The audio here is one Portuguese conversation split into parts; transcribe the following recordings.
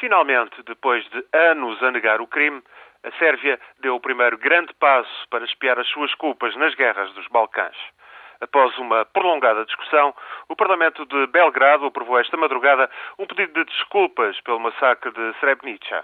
Finalmente, depois de anos a negar o crime, a Sérvia deu o primeiro grande passo para espiar as suas culpas nas guerras dos Balcãs. Após uma prolongada discussão, o Parlamento de Belgrado aprovou esta madrugada um pedido de desculpas pelo massacre de Srebrenica,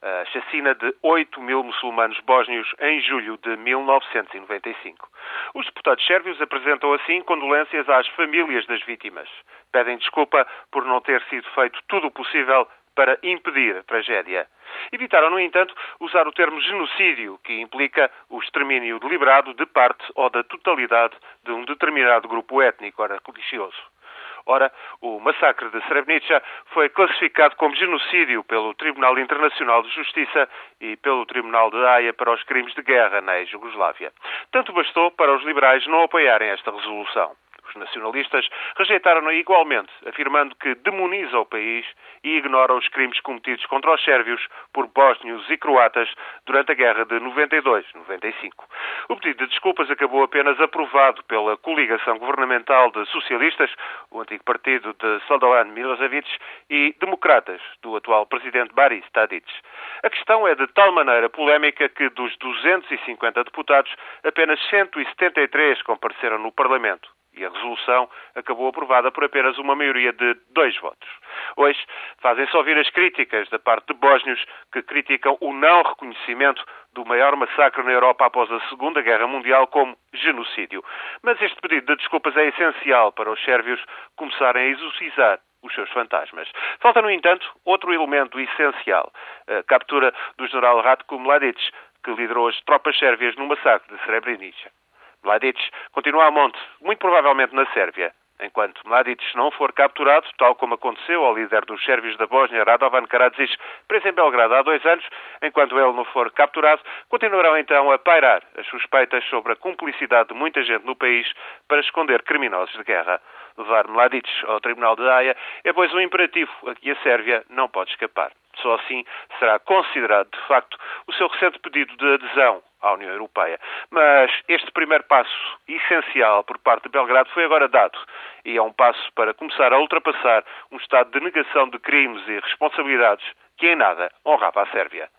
a chacina de 8 mil muçulmanos bósnios em julho de 1995. Os deputados sérvios apresentam assim condolências às famílias das vítimas. Pedem desculpa por não ter sido feito tudo o possível para impedir a tragédia. Evitaram, no entanto, usar o termo genocídio, que implica o extermínio deliberado de parte ou da totalidade de um determinado grupo étnico, ora religioso. Ora, o massacre de Srebrenica foi classificado como genocídio pelo Tribunal Internacional de Justiça e pelo Tribunal de Haia para os crimes de guerra na Jugoslávia. Tanto bastou para os liberais não apoiarem esta resolução. Nacionalistas rejeitaram-na igualmente, afirmando que demoniza o país e ignora os crimes cometidos contra os sérvios por bósnios e croatas durante a guerra de 92-95. O pedido de desculpas acabou apenas aprovado pela coligação governamental de socialistas, o antigo partido de Slobodan Milosevic, e democratas, do atual presidente Boris Tadic. A questão é de tal maneira polémica que dos 250 deputados, apenas 173 compareceram no Parlamento e a resolução acabou aprovada por apenas uma maioria de dois votos. Hoje fazem-se ouvir as críticas da parte de bósnios que criticam o não reconhecimento do maior massacre na Europa após a Segunda Guerra Mundial como genocídio. Mas este pedido de desculpas é essencial para os sérvios começarem a exorcizar os seus fantasmas. Falta, no entanto, outro elemento essencial, a captura do general Ratko Mladic, que liderou as tropas sérvias no massacre de Srebrenica. Mladic continua a monte, muito provavelmente na Sérvia. Enquanto Mladic não for capturado, tal como aconteceu ao líder dos sérvios da Bósnia, Radovan Karadzic, preso em Belgrado há dois anos, enquanto ele não for capturado, continuarão então a pairar as suspeitas sobre a cumplicidade de muita gente no país para esconder criminosos de guerra. Levar Mladic ao Tribunal de Haia é, pois, um imperativo a que a Sérvia não pode escapar. Só assim será considerado, de facto, o seu recente pedido de adesão à União Europeia. Mas este primeiro passo essencial por parte de Belgrado foi agora dado e é um passo para começar a ultrapassar um estado de negação de crimes e responsabilidades que em nada honrava a Sérvia.